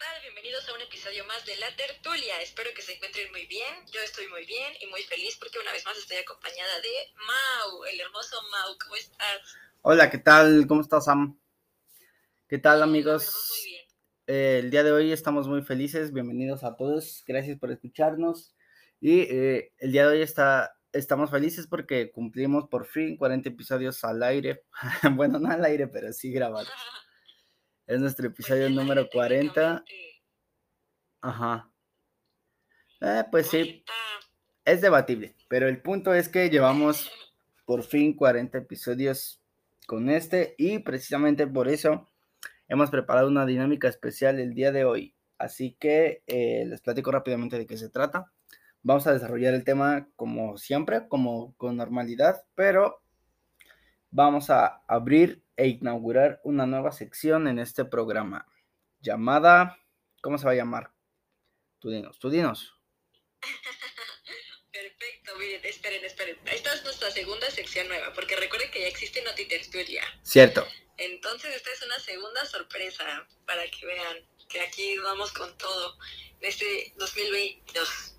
tal? Bienvenidos a un episodio más de La Tertulia. Espero que se encuentren muy bien. Yo estoy muy bien y muy feliz porque una vez más estoy acompañada de Mau, el hermoso Mau. ¿Cómo estás? Hola, ¿qué tal? ¿Cómo estás, Sam? ¿Qué tal, amigos? verdad, muy bien. Eh, el día de hoy estamos muy felices. Bienvenidos a todos. Gracias por escucharnos. Y eh, el día de hoy está, estamos felices porque cumplimos por fin 40 episodios al aire. bueno, no al aire, pero sí grabados. Es nuestro episodio número imagínate, 40. técnicamente, Ajá. Eh, pues sí, 40. es debatible. Pero el punto es que llevamos por fin 40 episodios con este y precisamente por eso hemos preparado una dinámica especial el día de hoy. Así que eh, les platico rápidamente de qué se trata. Vamos a desarrollar el tema como siempre, como con normalidad, pero vamos a abrir e inaugurar una nueva sección en este programa llamada, ¿cómo se va a llamar? Tú dinos, tú dinos. Perfecto, miren, esperen, esperen. Esta es nuestra segunda sección nueva, porque recuerden que ya existe Tertulia. Cierto. Entonces, esta es una segunda sorpresa para que vean que aquí vamos con todo en este 2022.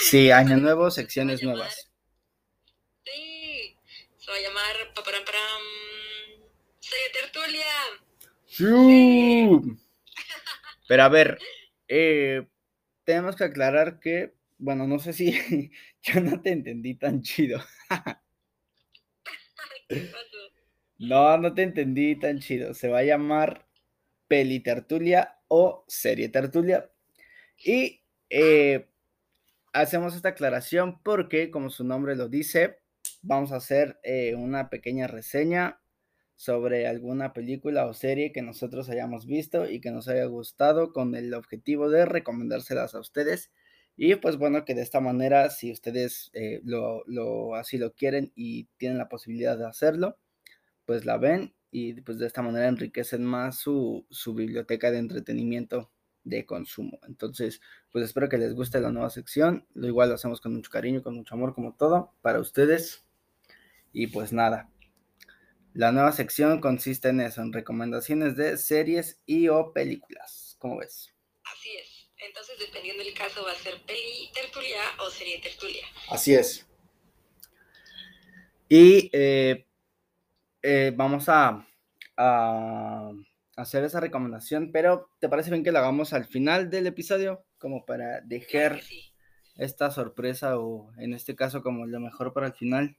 Sí, año nuevo, secciones nuevas. Sí, va a llamar paparam, param, Serie Tertulia. ¡Siu! Pero a ver, eh, tenemos que aclarar que, bueno, no sé si yo no te entendí tan chido. No, no te entendí tan chido. Se va a llamar Peli Tertulia o Serie Tertulia. Y eh, hacemos esta aclaración porque, como su nombre lo dice, vamos a hacer eh, una pequeña reseña sobre alguna película o serie que nosotros hayamos visto y que nos haya gustado con el objetivo de recomendárselas a ustedes. Y pues bueno, que de esta manera, si ustedes eh, lo, lo- así lo quieren y tienen la posibilidad de hacerlo, pues la ven y pues de esta manera enriquecen más su, su biblioteca de entretenimiento de consumo. Entonces, pues espero que les guste la nueva sección. Lo igual lo hacemos con mucho cariño, con mucho amor, como todo, para ustedes. Y pues nada. La nueva sección consiste en eso, en recomendaciones de series y o películas. ¿Cómo ves? Así es. Entonces, dependiendo del caso, va a ser peli tertulia o serie tertulia. Así es. Y eh, eh, vamos a, a hacer esa recomendación, pero ¿te parece bien que la hagamos al final del episodio? Como para dejar sí. esta sorpresa o en este caso como lo mejor para el final.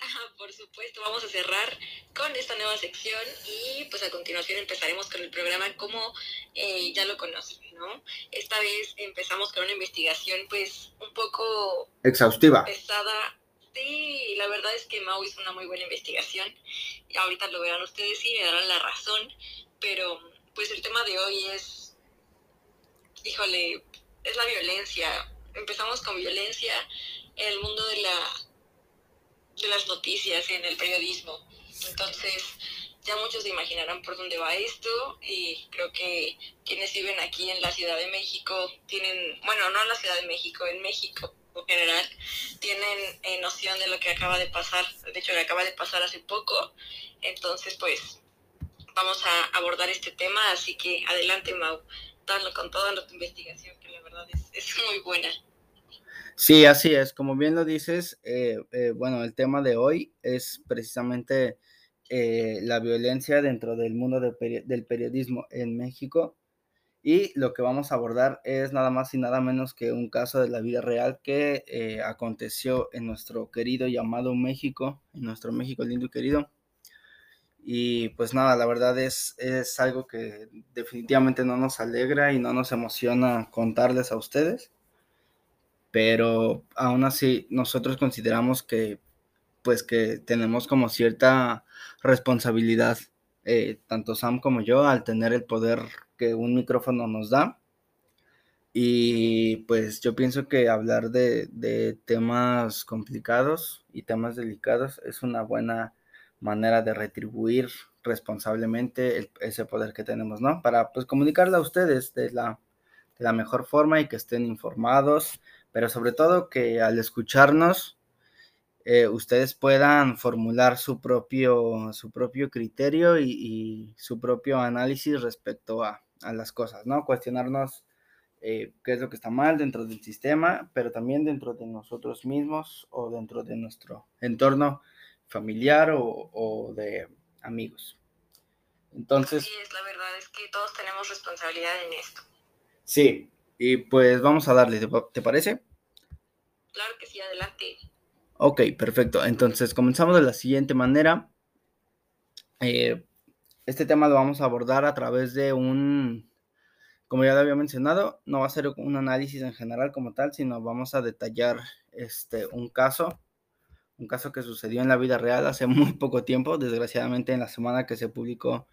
Ajá, Por supuesto, vamos a cerrar con esta nueva sección y pues a continuación empezaremos con el programa como eh, ya lo conocen, ¿no? Esta vez empezamos con una investigación pues un poco Exhaustiva. pesada. Sí, la verdad es que Mau hizo una muy buena investigación y ahorita lo verán ustedes y me darán la razón, pero pues el tema de hoy es, híjole, es la violencia. Empezamos con violencia en el mundo de la de las noticias, en el periodismo. Entonces, ya muchos se imaginarán por dónde va esto y creo que quienes viven aquí en la Ciudad de México tienen, bueno, no en la Ciudad de México, en México en general, tienen eh, noción de lo que acaba de pasar, de hecho que acaba de pasar hace poco. Entonces, pues, vamos a abordar este tema, así que adelante, Mau, dale con toda nuestra investigación, que la verdad es, es muy buena. Sí, así es. Como bien lo dices, eh, eh, bueno, el tema de hoy es precisamente eh, la violencia dentro del mundo del, peri- del periodismo en México. Y lo que vamos a abordar es nada más y nada menos que un caso de la vida real que aconteció en nuestro querido llamado México, en nuestro México lindo y querido. Y pues nada, la verdad es, es algo que definitivamente no nos alegra y no nos emociona contarles a ustedes pero aún así nosotros consideramos que pues que tenemos como cierta responsabilidad, eh, tanto Sam como yo, al tener el poder que un micrófono nos da. Y pues yo pienso que hablar de, de temas complicados y temas delicados es una buena manera de retribuir responsablemente el- ese poder que tenemos, ¿no? Para pues comunicarle a ustedes de la, de la mejor forma y que estén informados, pero sobre todo que al escucharnos eh, ustedes puedan formular su propio, su propio criterio y, y su propio análisis respecto a, a las cosas, ¿no? Cuestionarnos eh, qué es lo que está mal dentro del sistema, pero también dentro de nosotros mismos o dentro de nuestro entorno familiar o, de amigos. Entonces... Sí, es la verdad, es que todos tenemos responsabilidad en esto. Sí, y pues vamos a darle, ¿te, parece? Claro que sí, adelante. Ok, perfecto. Entonces comenzamos de la siguiente manera. Eh, este tema lo vamos a abordar a través de un como ya lo había mencionado, no va a ser un análisis en general como tal, sino vamos a detallar este, un caso, un caso que sucedió en la vida real hace muy poco tiempo, desgraciadamente en la semana que se publicó,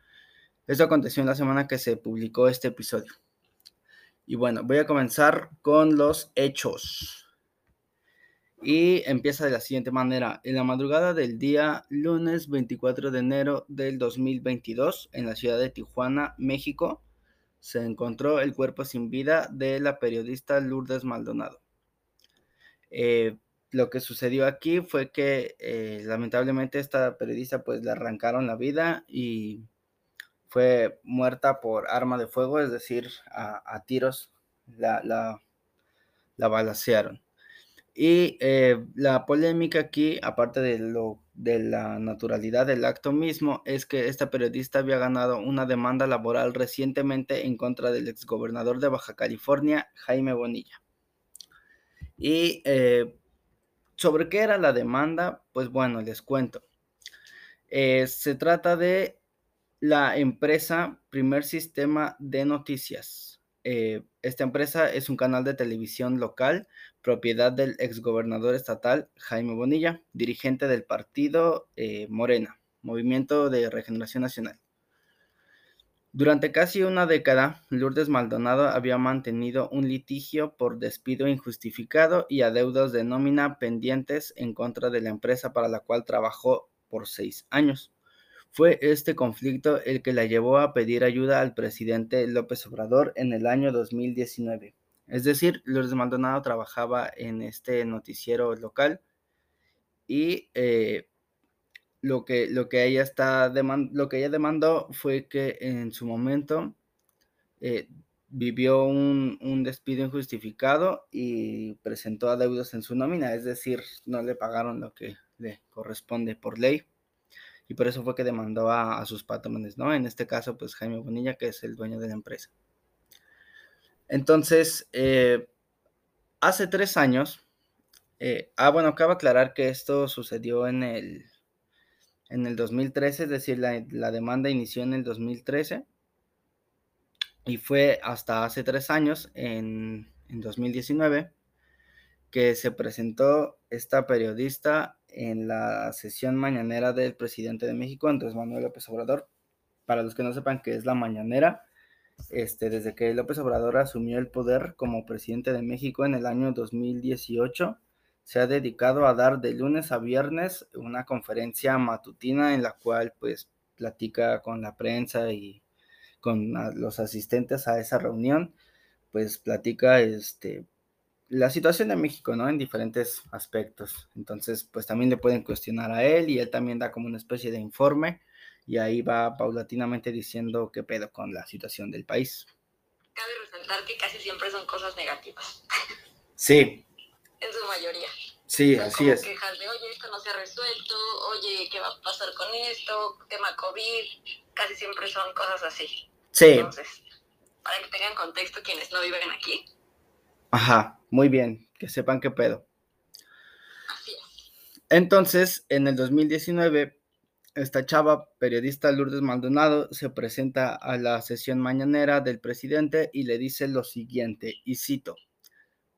esto aconteció en la semana que se publicó este episodio. Y bueno, voy a comenzar con los hechos. Y empieza de la siguiente manera. En la madrugada del día lunes 24 de enero del 2022, en la ciudad de Tijuana, México, se encontró el cuerpo sin vida de la periodista Lourdes Maldonado. Eh, lo que sucedió aquí fue que eh, lamentablemente esta periodista pues le arrancaron la vida y fue muerta por arma de fuego, es decir, a, tiros la, la, la balacearon. Y eh, la polémica aquí, aparte de, lo, de la naturalidad del acto mismo, es que esta periodista había ganado una demanda laboral recientemente en contra del exgobernador de Baja California, Jaime Bonilla. Y eh, sobre qué era la demanda, pues bueno, les cuento. Eh, se trata de la empresa Primer Sistema de Noticias. Esta empresa es un canal de televisión local propiedad del exgobernador estatal Jaime Bonilla, dirigente del partido eh, Morena, Movimiento de Regeneración Nacional. Durante casi una década, Lourdes Maldonado había mantenido un litigio por despido injustificado y adeudos de nómina pendientes en contra de la empresa para la cual trabajó por seis años. Fue este conflicto el que la llevó a pedir ayuda al presidente López Obrador en el año 2019 es decir, Lourdes Maldonado trabajaba en este noticiero local y eh, lo, que, lo, que ella está lo que ella demandó fue que en su momento eh, vivió un, un, despido injustificado y presentó adeudos en su nómina, es decir, no le pagaron lo que le corresponde por ley. Y por eso fue que demandó a, sus patrones, ¿no? En este caso, pues Jaime Bonilla, que es el dueño de la empresa. Entonces, eh, hace tres años, eh, ah, bueno, cabe aclarar que esto sucedió en el, en el 2013, es decir, la, demanda inició en el 2013 y fue hasta hace tres años, en, en 2019, que se presentó esta periodista en la sesión mañanera del presidente de México, Andrés Manuel López Obrador. Para los que no sepan qué es la mañanera, este, desde que López Obrador asumió el poder como presidente de México en el año 2018, se ha dedicado a dar de lunes a viernes una conferencia matutina en la cual pues platica con la prensa y con los asistentes a esa reunión, pues platica este, la situación de México, ¿no? En diferentes aspectos. Entonces, pues también le pueden cuestionar a él y él también da como una especie de informe y ahí va paulatinamente diciendo qué pedo con la situación del país. Cabe resaltar que casi siempre son cosas negativas. Sí. En su mayoría. Sí, así es. Quejas de, oye, esto no se ha resuelto, oye, ¿qué va a pasar con esto? Tema COVID, casi siempre son cosas así. Sí. Entonces, para que tengan contexto quienes no viven aquí. Ajá, muy bien, que sepan qué pedo. Entonces, en el 2019 esta chava, periodista Lourdes Maldonado, se presenta a la sesión mañanera del presidente y le dice lo siguiente, y cito,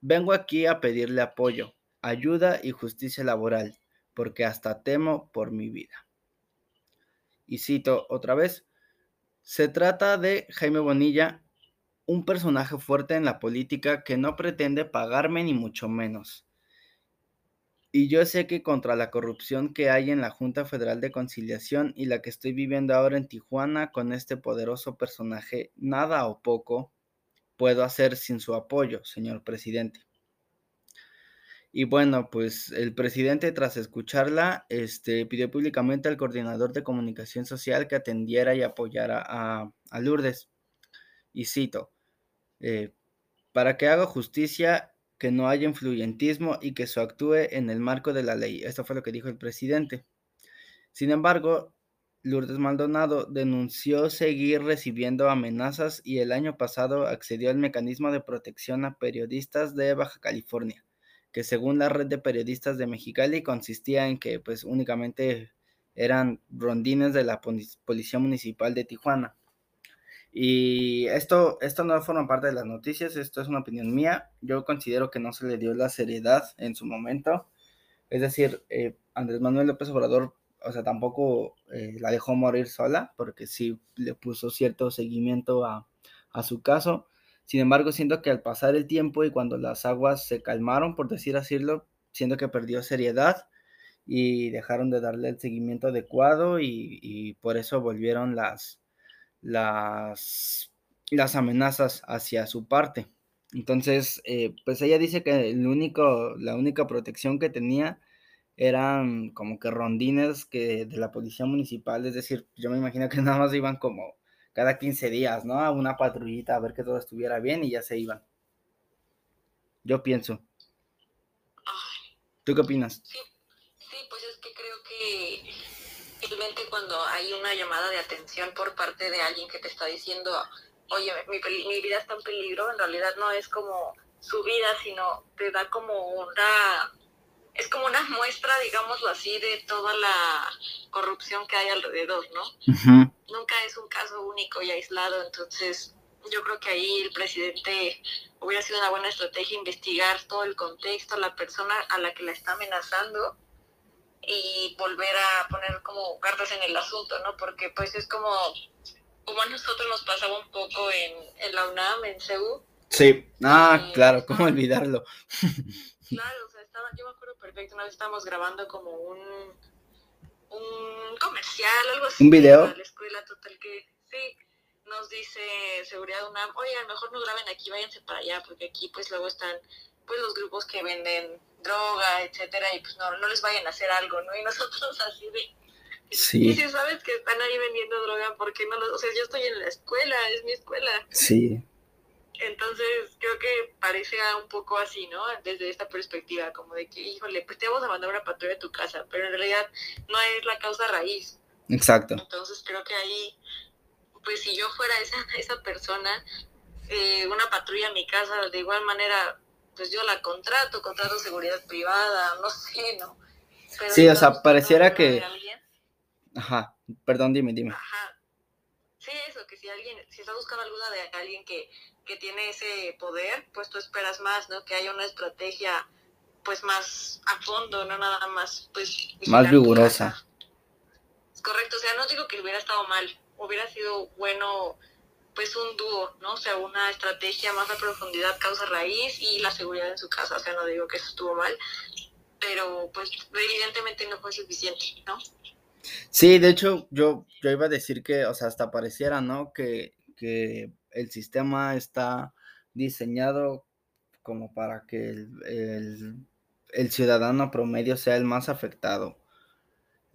vengo aquí a pedirle apoyo, ayuda y justicia laboral, porque hasta temo por mi vida. Y cito otra vez, se trata de Jaime Bonilla, un personaje fuerte en la política que no pretende pagarme ni mucho menos y yo sé que contra la corrupción que hay en la Junta Federal de Conciliación y la que estoy viviendo ahora en Tijuana con este poderoso personaje, nada o poco puedo hacer sin su apoyo, señor presidente. Y bueno, pues el presidente tras escucharla, este, pidió públicamente al coordinador de comunicación social que atendiera y apoyara a, a Lourdes. y cito, eh, para que haga justicia, que no haya influyentismo y que se actúe en el marco de la ley. Esto fue lo que dijo el presidente. Sin embargo, Lourdes Maldonado denunció seguir recibiendo amenazas y el año pasado accedió al mecanismo de protección a periodistas de Baja California, que según la red de periodistas de Mexicali consistía en que pues únicamente eran rondines de la Policía Municipal de Tijuana. Y esto, esto no forma parte de las noticias, esto es una opinión mía. Yo considero que no se le dio la seriedad en su momento. Es decir, eh, Andrés Manuel López Obrador o sea, tampoco eh, la dejó morir sola, porque sí le puso cierto seguimiento a, su caso. Sin embargo, siento que al pasar el tiempo y cuando las aguas se calmaron, por decir asílo, siento que perdió seriedad y dejaron de darle el seguimiento adecuado y, por eso volvieron las, las, las amenazas hacia su parte. Entonces, eh, pues ella dice que el único, la única protección que tenía eran como que rondines que de la policía municipal, es decir, yo me imagino que nada más iban como cada 15 días, ¿no? A una patrullita a ver que todo estuviera bien y ya se iban. Yo pienso. ¿Tú qué opinas? Sí, sí, pues es que creo que simplemente cuando hay una llamada de atención por parte de alguien que te está diciendo, oye, mi, mi vida está en peligro, en realidad no es como su vida, sino te da como una es como una muestra, digámoslo así, de toda la corrupción que hay alrededor, ¿no? Nunca es un caso único y aislado, entonces yo creo que ahí el presidente hubiera sido una buena estrategia investigar todo el contexto, la persona a la que la está amenazando y volver a poner como cartas en el asunto, ¿no? Porque pues es como, como a nosotros nos pasaba un poco en, en la UNAM, en CEU. Sí, ah, claro, ¿cómo olvidarlo? claro, o sea, estaba, yo me acuerdo perfecto, una vez estábamos grabando como un, un comercial, algo así. ¿Un video? la escuela total que, sí, nos dice seguridad UNAM, oigan, mejor no graben aquí, váyanse para allá, porque aquí pues luego están pues los grupos que venden droga, etcétera, y pues no, no les vayan a hacer algo, ¿no? Y nosotros así de... Sí. Y si sabes que están ahí vendiendo droga, ¿por qué no lo...? O sea, yo estoy en la escuela, es mi escuela. Sí. Entonces, creo que parece un poco así, ¿no? Desde esta perspectiva, como de que, híjole, pues te vamos a mandar una patrulla a tu casa, pero en realidad no es la causa raíz. Exacto. Entonces, creo que ahí, pues si yo fuera esa, esa persona, eh, una patrulla en mi casa, de igual manera, pues yo la contrato, contrato seguridad privada, no sé, ¿no? sí, o sea, pareciera que... Ajá, perdón, dime, dime. Ajá. Sí, eso, que si alguien, si está buscando ayuda de alguien que que tiene ese poder, pues tú esperas más, ¿no? Que haya una estrategia pues más a fondo, no nada más pues más rigurosa. Correcto, o sea, no digo que hubiera estado mal, hubiera sido bueno pues un dúo, ¿no? O sea, una estrategia más a profundidad, causa raíz y la seguridad en su casa, o sea, no digo que eso estuvo mal, pero pues evidentemente no fue suficiente, ¿no? Sí, de hecho, yo, yo iba a decir que, o sea, hasta pareciera, ¿no? Que, que el sistema está diseñado como para que el, ciudadano promedio sea el más afectado.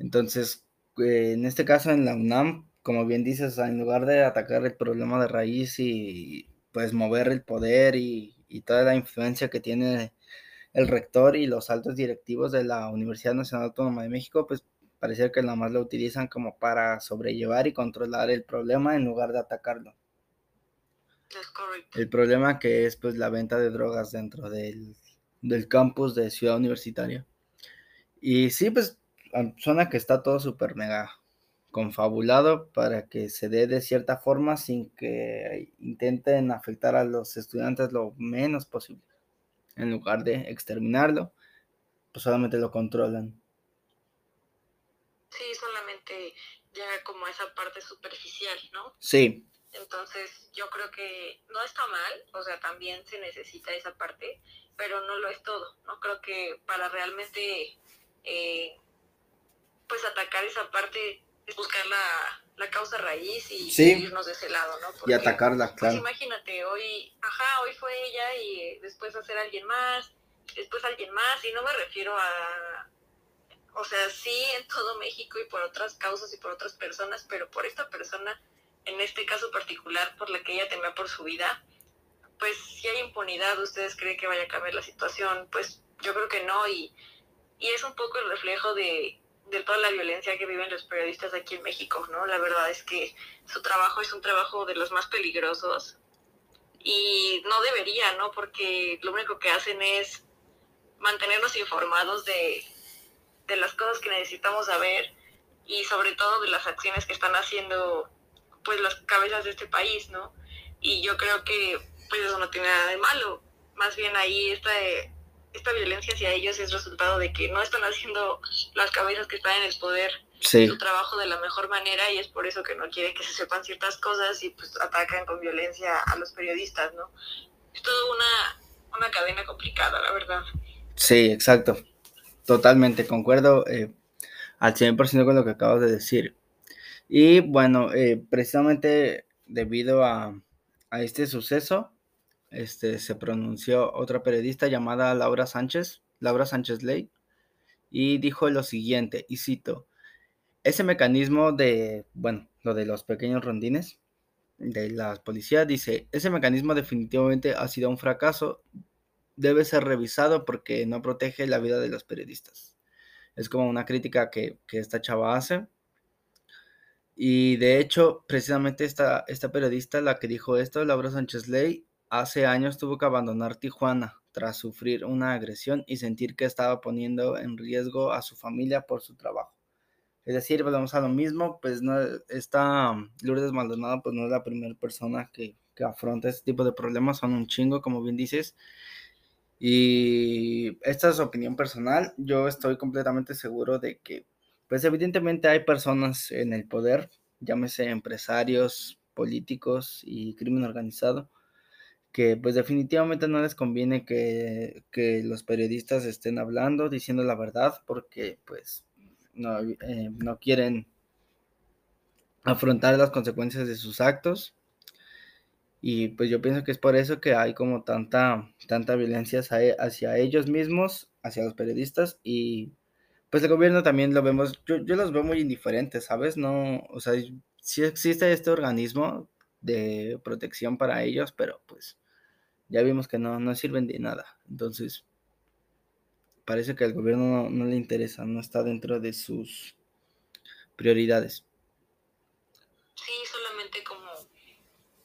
Entonces, eh, en este caso en la UNAM, como bien dices, en lugar de atacar el problema de raíz y pues mover el poder y, y toda la influencia que tiene el rector y los altos directivos de la Universidad Nacional Autónoma de México, pues parece que nada más lo utilizan como para sobrellevar y controlar el problema en lugar de atacarlo. El problema que es pues la venta de drogas dentro del, campus de Ciudad Universitaria. Y sí, pues suena que está todo súper mega confabulado para que se dé de cierta forma sin que intenten afectar a los estudiantes lo menos posible. En lugar de exterminarlo, pues solamente lo controlan. Sí, solamente llega como esa parte superficial, ¿no? Sí. Entonces, yo creo que no está mal, o sea, también se necesita esa parte, pero no lo es todo, ¿no? Creo que para realmente, eh, pues, atacar esa parte buscar la, la causa raíz y irnos de ese lado, ¿no? y atacarla, pues, claro. imagínate, hoy, ajá, hoy fue ella y después hacer alguien más, después alguien más, y no me refiero a, o sea, sí en todo México y por otras causas y por otras personas, pero por esta persona en este caso particular por la que ella temía por su vida, pues si hay impunidad, ¿ustedes creen que vaya a cambiar la situación? Pues yo creo que no y, y es un poco el reflejo de, de toda la violencia que viven los periodistas aquí en México, ¿no? La verdad es que su trabajo es un trabajo de los más peligrosos y no debería, ¿no? Porque lo único que hacen es mantenernos informados de, de las cosas que necesitamos saber y sobre todo de las acciones que están haciendo pues las cabezas de este país, ¿no? Y yo creo que pues eso no tiene nada de malo, más bien ahí esta, esta violencia hacia ellos es resultado de que no están haciendo las cabezas que están en el poder su trabajo de la mejor manera y es por eso que no quieren que se sepan ciertas cosas y pues atacan con violencia a los periodistas, ¿no? Es toda una, una cadena complicada, la verdad. Sí, exacto. Totalmente, concuerdo eh, al 100% con lo que acabas de decir. Y bueno, eh, precisamente debido a, este suceso, este, se pronunció otra periodista llamada Laura Sánchez, Laura Sánchez Ley, y dijo lo siguiente, y cito, ese mecanismo de, bueno, lo de los pequeños rondines de la policía, dice, ese mecanismo definitivamente ha sido un fracaso, debe ser revisado porque no protege la vida de los periodistas. Es como una crítica que, esta chava hace. Y de hecho, precisamente esta, esta periodista, la que dijo esto, Laura Sánchez Ley, hace años tuvo que abandonar Tijuana tras sufrir una agresión y sentir que estaba poniendo en riesgo a su familia por su trabajo. Es decir, volvemos a lo mismo, pues no, esta Lourdes Maldonado pues no es la primera persona que, que afronta este tipo de problemas, son un chingo, como bien dices, y esta es opinión personal. Yo estoy completamente seguro de que, pues evidentemente hay personas en el poder, llámese empresarios, políticos y crimen organizado, que pues definitivamente no les conviene que, los periodistas estén hablando, diciendo la verdad, porque pues no, eh, no quieren afrontar las consecuencias de sus actos. Y pues yo pienso que es por eso que hay como tanta, tanta violencia hacia, ellos mismos, hacia los periodistas y pues el gobierno también lo vemos, yo, yo los veo muy indiferentes, ¿sabes? No, o sea, sí existe este organismo de protección para ellos, pero pues ya vimos que no, no sirven de nada. Entonces, parece que al gobierno no, le interesa, no está dentro de sus prioridades. Sí, solamente como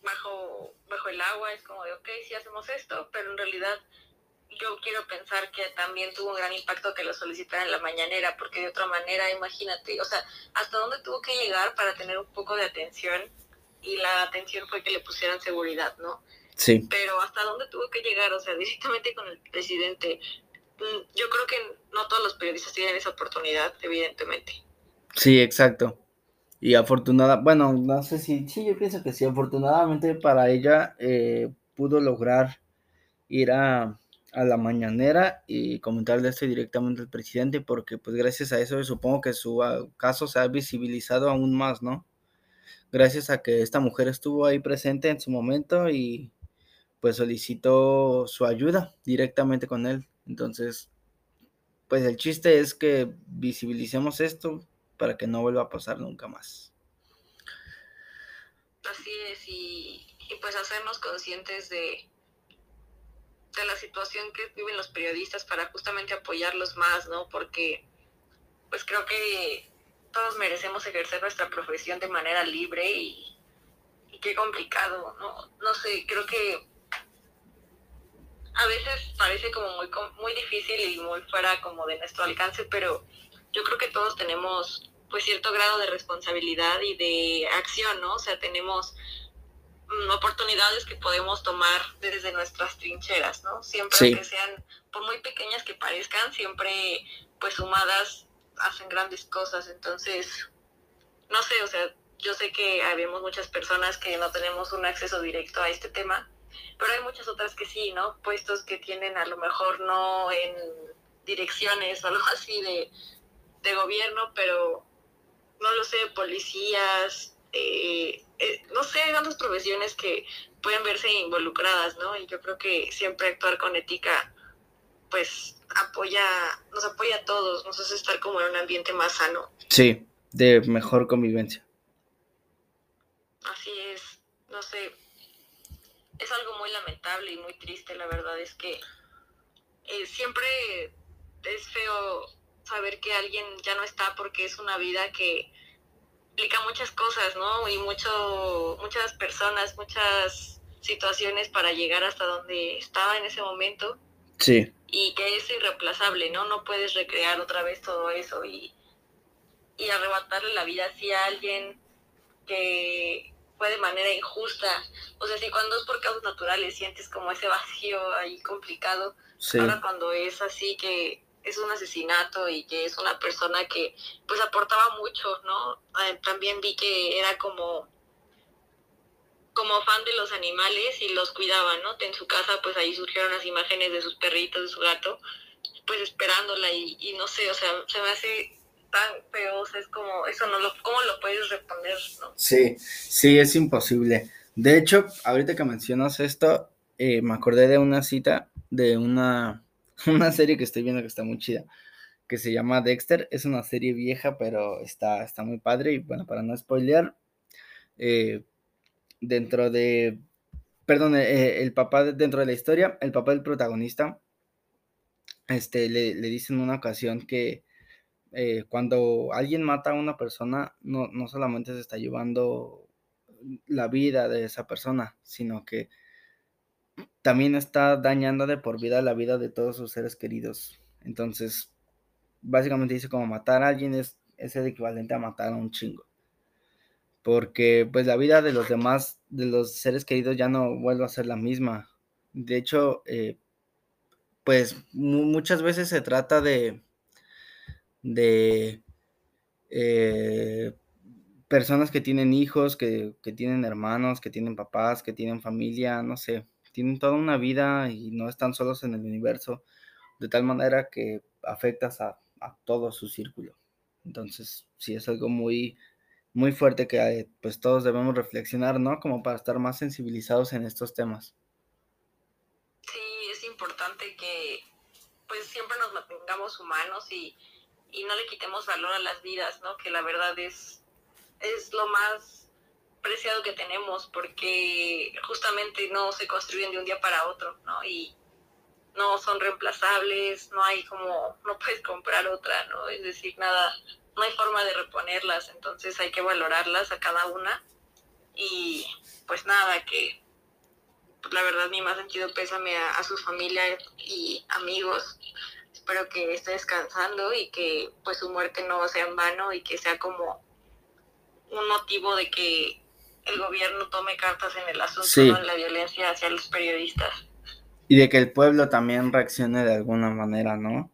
bajo, bajo el agua, es como de, ok, sí hacemos esto, pero en realidad yo quiero pensar que también tuvo un gran impacto que lo solicitaran en la mañanera, porque de otra manera, imagínate, o sea, hasta dónde tuvo que llegar para tener un poco de atención y la atención fue que le pusieran seguridad, ¿no? Sí. Pero hasta dónde tuvo que llegar, o sea, directamente con el presidente. Mm, yo creo que no todos los periodistas tienen esa oportunidad, evidentemente. Sí, exacto. Y afortunada, bueno, no sé si, sí, yo pienso que sí, afortunadamente para ella eh, pudo lograr ir a, a, la mañanera y comentarle esto directamente al presidente, porque pues gracias a eso supongo que su ah, caso se ha visibilizado aún más, ¿no? Gracias a que esta mujer estuvo ahí presente en su momento y pues solicitó su ayuda directamente con él. Entonces, pues el chiste es que visibilicemos esto, para que no vuelva a pasar nunca más. Así es, y, pues hacernos conscientes de, de la situación que viven los periodistas para justamente apoyarlos más, ¿no? Porque pues creo que todos merecemos ejercer nuestra profesión de manera libre y, y qué complicado, ¿no? No sé, creo que a veces parece como muy, muy difícil y muy fuera como de nuestro alcance, pero yo creo que todos tenemos pues cierto grado de responsabilidad y de acción, ¿no? O sea, tenemos mm, oportunidades que podemos tomar desde nuestras trincheras, ¿no? Siempre que sean, por muy pequeñas que parezcan, siempre pues sumadas hacen grandes cosas. Entonces, no sé, o sea, yo sé que habemos muchas personas que no tenemos un acceso directo a este tema, pero hay muchas otras que sí, ¿no? Puestos que tienen a lo mejor no en direcciones o algo así de, de gobierno, pero no lo sé, policías, eh, eh, no sé, tantas profesiones que pueden verse involucradas, ¿no? Y yo creo que siempre actuar con ética, pues apoya, nos apoya a todos, nos hace estar como en un ambiente más sano. Sí, de mejor convivencia. así es, no sé, es algo muy lamentable y muy triste, la verdad es que eh, siempre es feo saber que alguien ya no está porque es una vida que implica muchas cosas, ¿no? Y mucho, muchas personas, muchas situaciones para llegar hasta donde estaba en ese momento. Sí. Y que es irreemplazable, ¿no? No puedes recrear otra vez todo eso y, y arrebatarle la vida así a alguien que fue de manera injusta. O sea, si cuando es por causas naturales sientes como ese vacío ahí complicado, ahora cuando es así que es un asesinato y que es una persona que pues aportaba mucho, ¿no? Eh, también vi que era como como fan de los animales y los cuidaba, ¿no? En su casa pues ahí surgieron las imágenes de sus perritos, de su gato, pues esperándola y, y no sé, o sea, se me hace tan feo, o sea, es como, eso no lo, ¿cómo lo puedes responder, no? Sí, sí, es imposible. De hecho, ahorita que mencionas esto, eh, me acordé de una cita de una una serie que estoy viendo que está muy chida, que se llama Dexter. Es una serie vieja, pero está, está muy padre. Y bueno, para no spoilear, eh, dentro de, perdón, eh, el papá dentro de la historia, el papá del protagonista, este, le, le dice en una ocasión que eh, cuando alguien mata a una persona, no, no solamente se está llevando la vida de esa persona, sino que también está dañando de por vida la vida de todos sus seres queridos. Entonces, básicamente dice como matar a alguien es, es el equivalente a matar a un chingo. Porque pues la vida de los demás, de los seres queridos ya no vuelve a ser la misma. De hecho, eh, pues muchas veces se trata de, de eh, personas que tienen hijos, que, que tienen hermanos, que tienen papás, que tienen familia, no sé tienen toda una vida y no están solos en el universo, de tal manera que afectas a, todo su círculo. Entonces, sí es algo muy, muy fuerte que eh, pues todos debemos reflexionar, ¿no? Como para estar más sensibilizados en estos temas. Sí, es importante que pues siempre nos mantengamos humanos y, y no le quitemos valor a las vidas, ¿no? Que la verdad es, es lo más preciado que tenemos porque justamente no se construyen de un día para otro, ¿no? Y no son reemplazables, no hay como, no puedes comprar otra, ¿no? Es decir, nada, no hay forma de reponerlas, entonces hay que valorarlas a cada una y pues nada, que la verdad mi más sentido pésame a, a su familia y amigos. Espero que esté descansando y que pues su muerte no sea en vano y que sea como un motivo de que el gobierno tome cartas en el asunto de la violencia hacia los periodistas. Y de que el pueblo también reaccione de alguna manera, ¿no?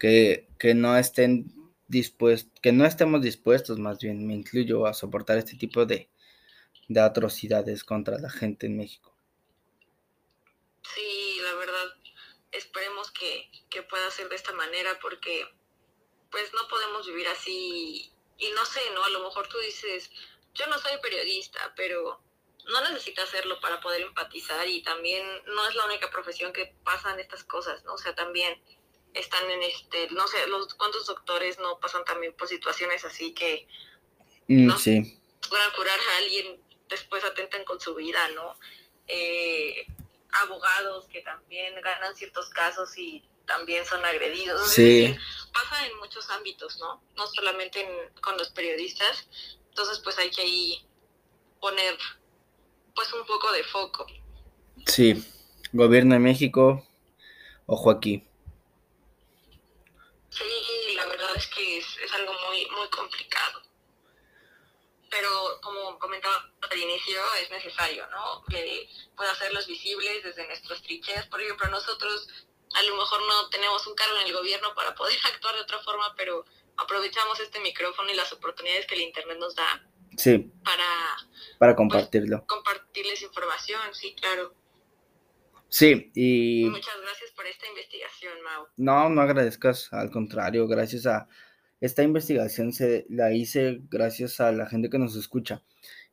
Que, que no estén dispuestos, que no estemos dispuestos, más bien, me incluyo, a soportar este tipo de, de atrocidades contra la gente en México. Sí, la verdad, esperemos que, que pueda ser de esta manera porque pues no podemos vivir así y no sé, ¿no? A lo mejor tú dices, yo no soy periodista, pero no necesito hacerlo para poder empatizar y también no es la única profesión que pasan estas cosas, ¿no? O sea, también están en este, no sé, los cuántos doctores no pasan también por situaciones así que mm, no sí. curar a alguien, después atentan con su vida, ¿no? Eh, abogados que también ganan ciertos casos y también son agredidos. Sí. pasa en muchos ámbitos, ¿no? No solamente con los periodistas, entonces, pues hay que ahí poner pues un poco de foco. Sí, gobierno de México, ojo aquí. Sí, la verdad es que es, algo muy, muy complicado. Pero como comentaba al inicio, es necesario, ¿no? Que pueda hacerlos visibles desde nuestros trincheras. Por ejemplo, nosotros a lo mejor no tenemos un cargo en el gobierno para poder actuar de otra forma, pero aprovechamos este micrófono y las oportunidades que el Internet nos da. Sí. Para, para compartirlo. compartirles información, sí, claro. Sí, y... Muchas gracias por esta investigación, Mau. No, no agradezcas, al contrario, gracias a esta investigación se la hice gracias a la gente que nos escucha.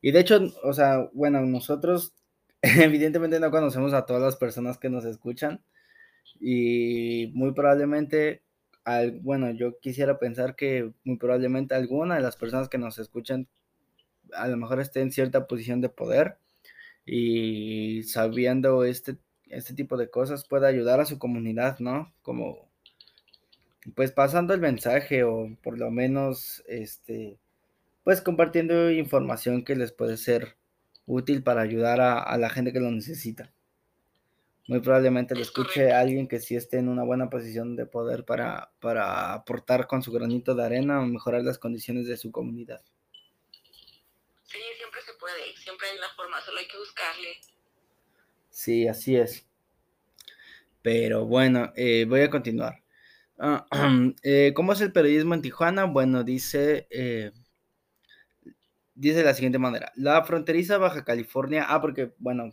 Y de hecho, o sea, bueno, nosotros evidentemente no conocemos a todas las personas que nos escuchan y muy probablemente bueno, yo quisiera pensar que muy probablemente alguna de las personas que nos escuchan a lo mejor esté en cierta posición de poder y sabiendo este, este tipo de cosas pueda ayudar a su comunidad, ¿no? Como pues pasando el mensaje o por lo menos este pues compartiendo información que les puede ser útil para ayudar a, la gente que lo necesita. Muy probablemente lo escuche alguien que sí esté en una buena posición de poder para, para aportar con su granito de arena o mejorar las condiciones de su comunidad. Sí, siempre se puede, siempre hay una forma, solo hay que buscarle. Sí, así es. Pero bueno, eh, voy a continuar. Ah, eh, ¿Cómo es el periodismo en Tijuana? Bueno, dice eh, dice de la siguiente manera, la fronteriza Baja California, ah, porque, bueno,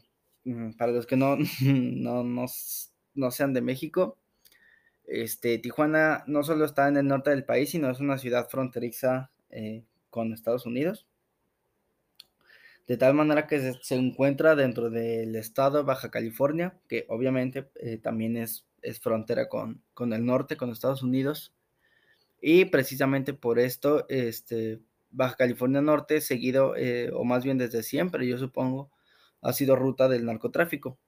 para los que no, no, no, sean de México, este, Tijuana no solo está en el norte del país, sino es una ciudad fronteriza eh, con Estados Unidos. De tal manera que se, encuentra dentro del estado Baja California, que obviamente eh, también es, es frontera con, con, el norte, con Estados Unidos. Y precisamente por esto, este, Baja California Norte, seguido, eh, o más bien desde siempre, yo supongo, ha sido ruta del narcotráfico.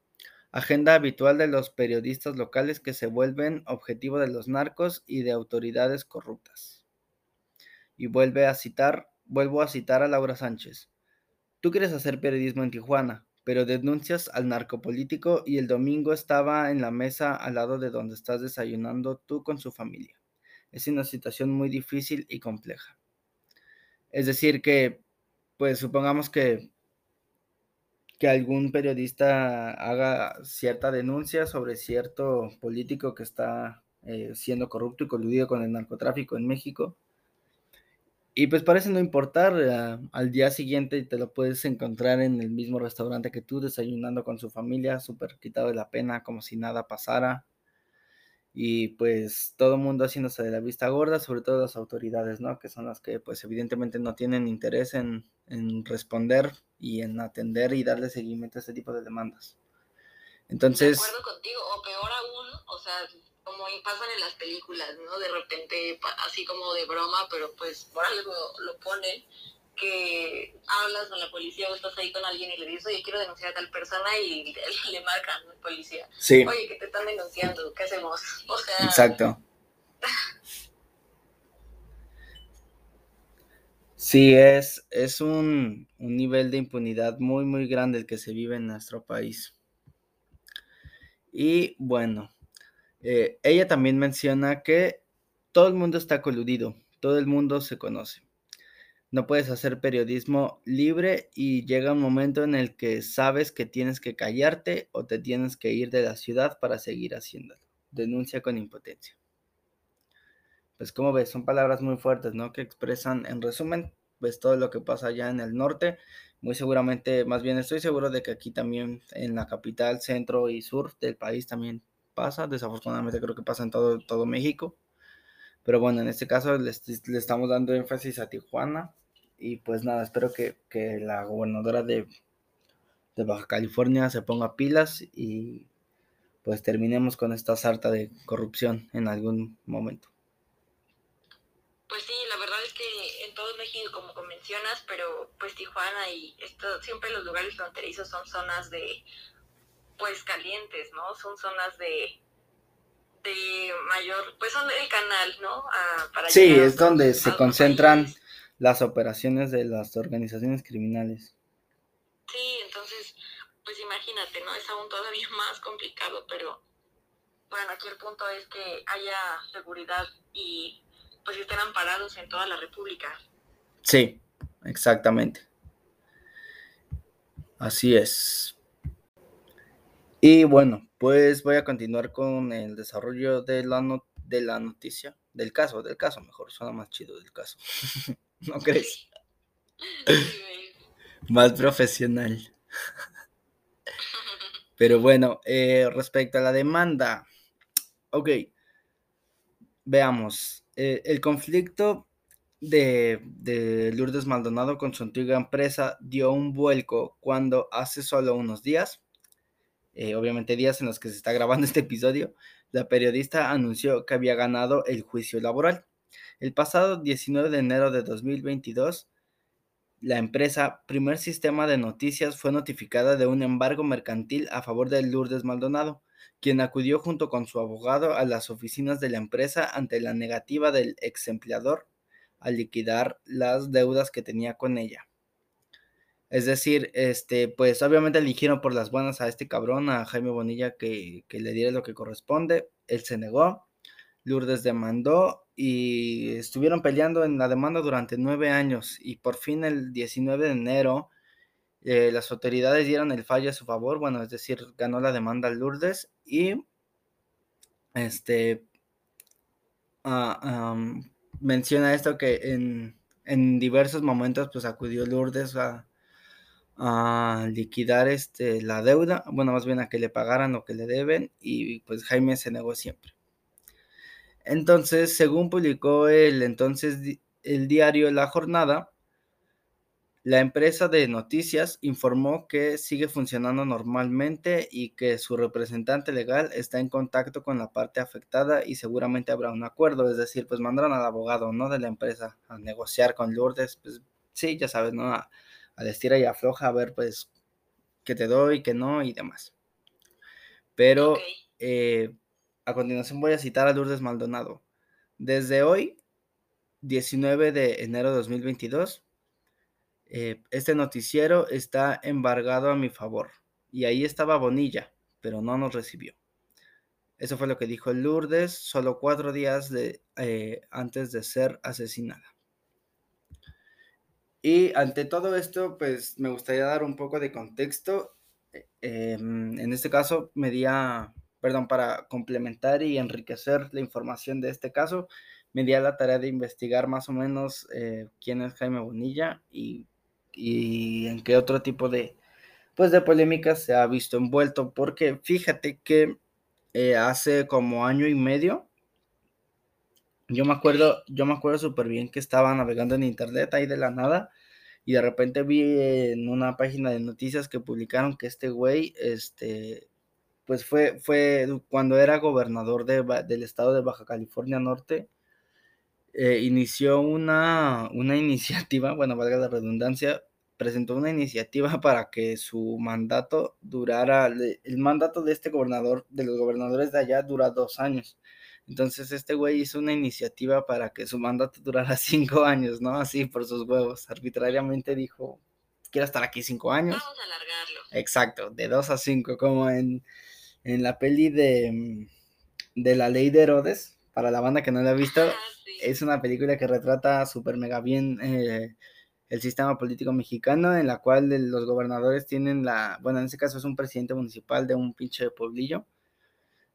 Agenda habitual de los periodistas locales que se vuelven objetivo de los narcos y de autoridades corruptas. Y vuelve a citar, vuelvo a citar a Laura Sánchez. Tú quieres hacer periodismo en Tijuana, pero denuncias al narcopolítico y el domingo estaba en la mesa al lado de donde estás desayunando tú con su familia. Es una situación muy difícil y compleja. Es decir, que, pues supongamos que, que algún periodista haga cierta denuncia sobre cierto político que está eh, siendo corrupto y coludido con el narcotráfico en México. Y pues parece no importar, eh, al día siguiente te lo puedes encontrar en el mismo restaurante que tú, desayunando con su familia, súper quitado de la pena, como si nada pasara y pues todo el mundo haciéndose de la vista gorda, sobre todo las autoridades, ¿no? Que son las que pues evidentemente no tienen interés en, responder y en atender y darle seguimiento a este tipo de demandas. Entonces... De acuerdo contigo, o peor aún, o sea, como pasan en las películas, ¿no? De repente, así como de broma, pero pues por algo lo ponen que hablas con la policía o estás ahí con alguien y le dices, oye, quiero denunciar a tal persona y le, marcan al policía. Sí. Oye, que te están denunciando, ¿qué hacemos? O sea... Exacto. Sí, es, es un, nivel de impunidad muy, muy grande el que se vive en nuestro país. Y bueno, eh, ella también menciona que todo el mundo está coludido, todo el mundo se conoce no puedes hacer periodismo libre y llega un momento en el que sabes que tienes que callarte o te tienes que ir de la ciudad para seguir haciéndolo. Denuncia con impotencia. Pues como ves, son palabras muy fuertes, ¿no? Que expresan, en resumen, pues todo lo que pasa allá en el norte. Muy seguramente, más bien estoy seguro de que aquí también en la capital, centro y sur del país también pasa. Desafortunadamente creo que pasa en todo, todo México. Pero bueno, en este caso le, le estamos dando énfasis a Tijuana, y pues nada, espero que, la gobernadora de, Baja California se ponga pilas y pues terminemos con esta sarta de corrupción en algún momento. Pues sí, la verdad es que en todo México, como mencionas, pero pues Tijuana y esto, siempre los lugares fronterizos son zonas de, pues calientes, ¿no? Son zonas de, de mayor, pues son el canal, ¿no? para sí, es donde se concentran las operaciones de las organizaciones criminales. Sí, entonces, pues imagínate, ¿no? Es aún todavía más complicado, pero bueno, aquí el punto es que haya seguridad y pues estén amparados en toda la República. Sí, exactamente. Así es. Y bueno, pues voy a continuar con el desarrollo de la, de la noticia, del caso, del caso mejor, suena más chido del caso. ¿No crees? Más profesional. Pero bueno, eh, respecto a la demanda, ok, veamos. Eh, el conflicto de, de, Lourdes Maldonado con su antigua empresa dio un vuelco cuando hace solo unos días, eh, obviamente días en los que se está grabando este episodio, la periodista anunció que había ganado el juicio laboral. El pasado 19 de enero de 2022, la empresa Primer Sistema de Noticias fue notificada de un embargo mercantil a favor de Lourdes Maldonado, quien acudió junto con su abogado a las oficinas de la empresa ante la negativa del ex empleador a liquidar las deudas que tenía con ella. Es decir, este, pues obviamente eligieron por las buenas a este cabrón, a Jaime Bonilla, que, que le diera lo que corresponde. Él se negó, Lourdes demandó y estuvieron peleando en la demanda durante nueve años y por fin el 19 de enero eh, las autoridades dieron el fallo a su favor, bueno, es decir, ganó la demanda Lourdes y este ah, menciona esto que en, en, diversos momentos pues acudió Lourdes a, a, liquidar este, la deuda, bueno, más bien a que le pagaran lo que le deben y pues Jaime se negó siempre. Entonces, según publicó el entonces el diario La Jornada, la empresa de noticias informó que sigue funcionando normalmente y que su representante legal está en contacto con la parte afectada y seguramente habrá un acuerdo, es decir, pues mandaron al abogado, ¿no? De la empresa a negociar con Lourdes, pues sí, ya sabes, ¿no? A, a y afloja a ver, pues, qué te doy, qué no y demás. Pero eh, a continuación voy a citar a Lourdes Maldonado. Desde hoy, 19 de enero de 2022, eh, este noticiero está embargado a mi favor. Y ahí estaba Bonilla, pero no nos recibió. Eso fue lo que dijo Lourdes solo cuatro días eh, antes de ser asesinada. Y ante todo esto, pues me gustaría dar un poco de contexto. Em, en este caso, me di a, perdón, para complementar y enriquecer la información de este caso, me di a la tarea de investigar más o menos eh, quién es Jaime Bonilla y, en qué otro tipo de, pues, de polémicas se ha visto envuelto, porque fíjate que eh, hace como año y medio, yo me acuerdo, yo me acuerdo súper bien que estaba navegando en internet ahí de la nada y de repente vi en una página de noticias que publicaron que este güey, este, pues fue, fue cuando era gobernador del estado de Baja California Norte, eh, inició una, una iniciativa, bueno, valga la redundancia, presentó una iniciativa para que su mandato durara, el mandato de este gobernador, de los gobernadores de allá, dura dos años. Entonces este güey hizo una iniciativa para que su mandato durara cinco años, ¿no? Así por sus huevos. Arbitrariamente dijo, quiero estar aquí cinco años. Vamos a alargarlo. Exacto, de dos a cinco, como en en la peli de, mm, de La Ley de Herodes, para la banda que no la ha visto, es una película que retrata súper mega bien eh, el sistema político mexicano, en la cual los gobernadores tienen la, bueno, en ese caso es un presidente municipal de un pinche pueblillo,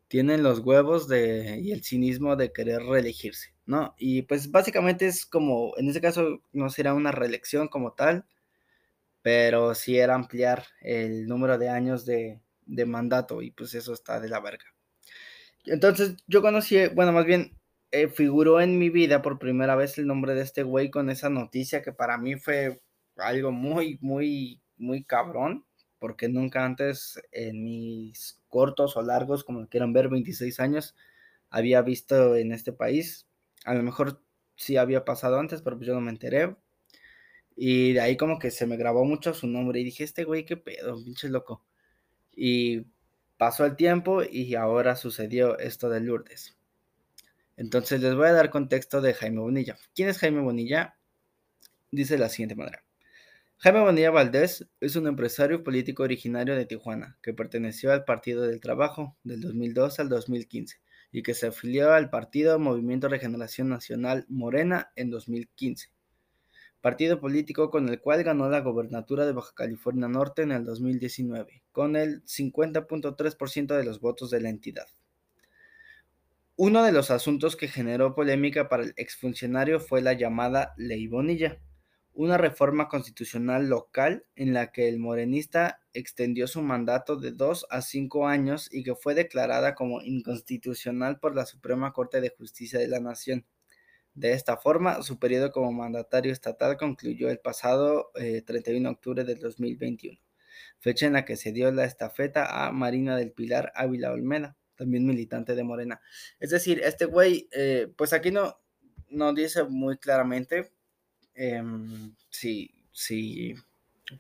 tienen los huevos de, y el cinismo de querer reelegirse, ¿no? Y pues básicamente es como, en ese caso no será una reelección como tal, pero sí era ampliar el número de años de, de mandato y pues eso está de la verga. Entonces yo conocí, bueno, más bien eh, figuró en mi vida por primera vez el nombre de este güey con esa noticia que para mí fue algo muy, muy, muy cabrón, porque nunca antes en mis cortos o largos, como quieran ver, 26 años, había visto en este país. A lo mejor sí había pasado antes, pero pues yo no me enteré. Y de ahí como que se me grabó mucho su nombre y dije, este güey, qué pedo, pinche loco. Y pasó el tiempo y ahora sucedió esto de Lourdes. Entonces les voy a dar contexto de Jaime Bonilla. ¿Quién es Jaime Bonilla? Dice de la siguiente manera. Jaime Bonilla Valdés es un empresario político originario de Tijuana que perteneció al Partido del Trabajo del 2002 al 2015 y que se afilió al Partido Movimiento Regeneración Nacional Morena en 2015 partido político con el cual ganó la gobernatura de Baja California Norte en el 2019, con el 50.3% de los votos de la entidad. Uno de los asuntos que generó polémica para el exfuncionario fue la llamada Ley Bonilla, una reforma constitucional local en la que el morenista extendió su mandato de dos a cinco años y que fue declarada como inconstitucional por la Suprema Corte de Justicia de la Nación. De esta forma, su periodo como mandatario estatal concluyó el pasado 31 eh, de octubre del 2021, fecha en la que se dio la estafeta a Marina del Pilar Ávila Olmeda, también militante de Morena. Es decir, este güey, eh, pues aquí no, no dice muy claramente em, si, si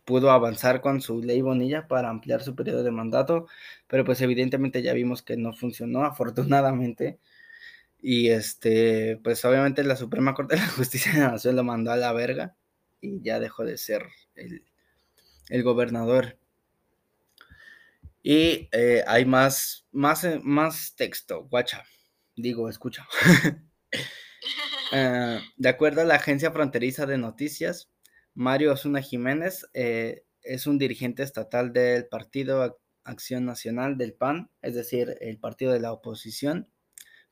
pudo avanzar con su ley Bonilla para ampliar su periodo de mandato, pero pues evidentemente ya vimos que no funcionó, afortunadamente. Y este, pues obviamente la Suprema Corte de la Justicia de la Nación lo mandó a la verga y ya dejó de ser el, el gobernador. Y eh, hay más, más, eh, más texto, guacha. Digo, escucha. Eh, de acuerdo a la agencia fronteriza de noticias, Mario Osuna Jiménez es un dirigente estatal del Partido Acción Nacional del PAN, es decir, el partido de la oposición,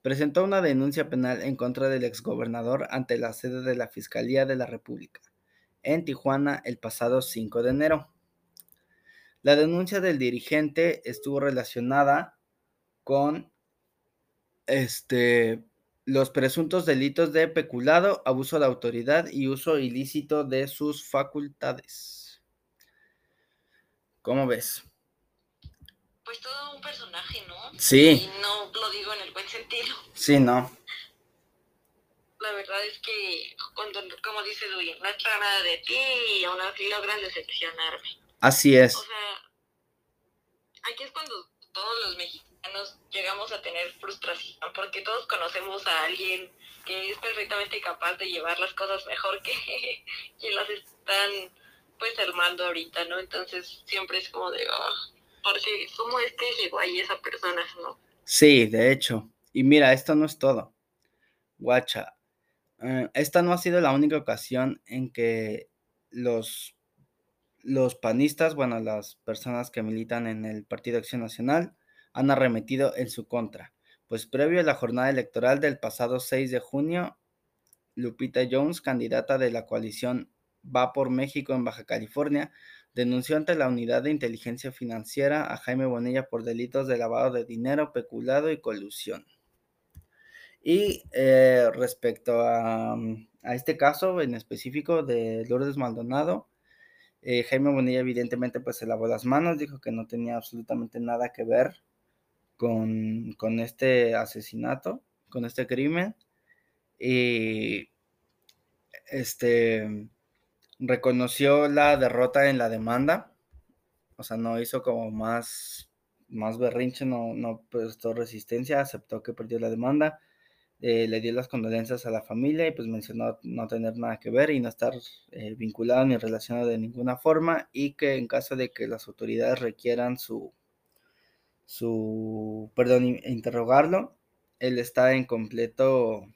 presentó una denuncia penal en contra del exgobernador ante la sede de la Fiscalía de la República en Tijuana el pasado 5 de enero. La denuncia del dirigente estuvo relacionada con este, los presuntos delitos de peculado, abuso de autoridad y uso ilícito de sus facultades. ¿Cómo ves? Pues todo un personaje, ¿no? Sí. Y no lo digo en el buen sentido. Sí, no la verdad es que, cuando, como dice Luis, no espero nada de ti y aún así logran decepcionarme. Así es. O sea, aquí es cuando todos los mexicanos llegamos a tener frustración, porque todos conocemos a alguien que es perfectamente capaz de llevar las cosas mejor que quien las están pues armando ahorita, ¿no? Entonces siempre es como de, oh, porque ¿cómo es que llegó ahí esa persona, no? Sí, de hecho. Y mira, esto no es todo. Guacha, eh, esta no ha sido la única ocasión en que los, los panistas, bueno, las personas que militan en el Partido Acción Nacional, han arremetido en su contra. Pues previo a la jornada electoral del pasado 6 de junio, Lupita Jones, candidata de la coalición Va por México en Baja California, denunció ante la Unidad de Inteligencia Financiera a Jaime Bonilla por delitos de lavado de dinero, peculado y colusión. Y eh, respecto a, este caso en específico de Lourdes Maldonado, eh, Jaime Bonilla evidentemente pues se lavó las manos, dijo que no tenía absolutamente nada que ver con, con este asesinato, con este crimen. Y este reconoció la derrota en la demanda, o sea, no hizo como más, más berrinche, no, no prestó resistencia, aceptó que perdió la demanda eh, le dio las condolencias a la familia y pues mencionó no tener nada que ver y no estar eh, vinculado ni relacionado de ninguna forma y que en caso de que las autoridades requieran su, su, perdón, interrogarlo, él está en completo,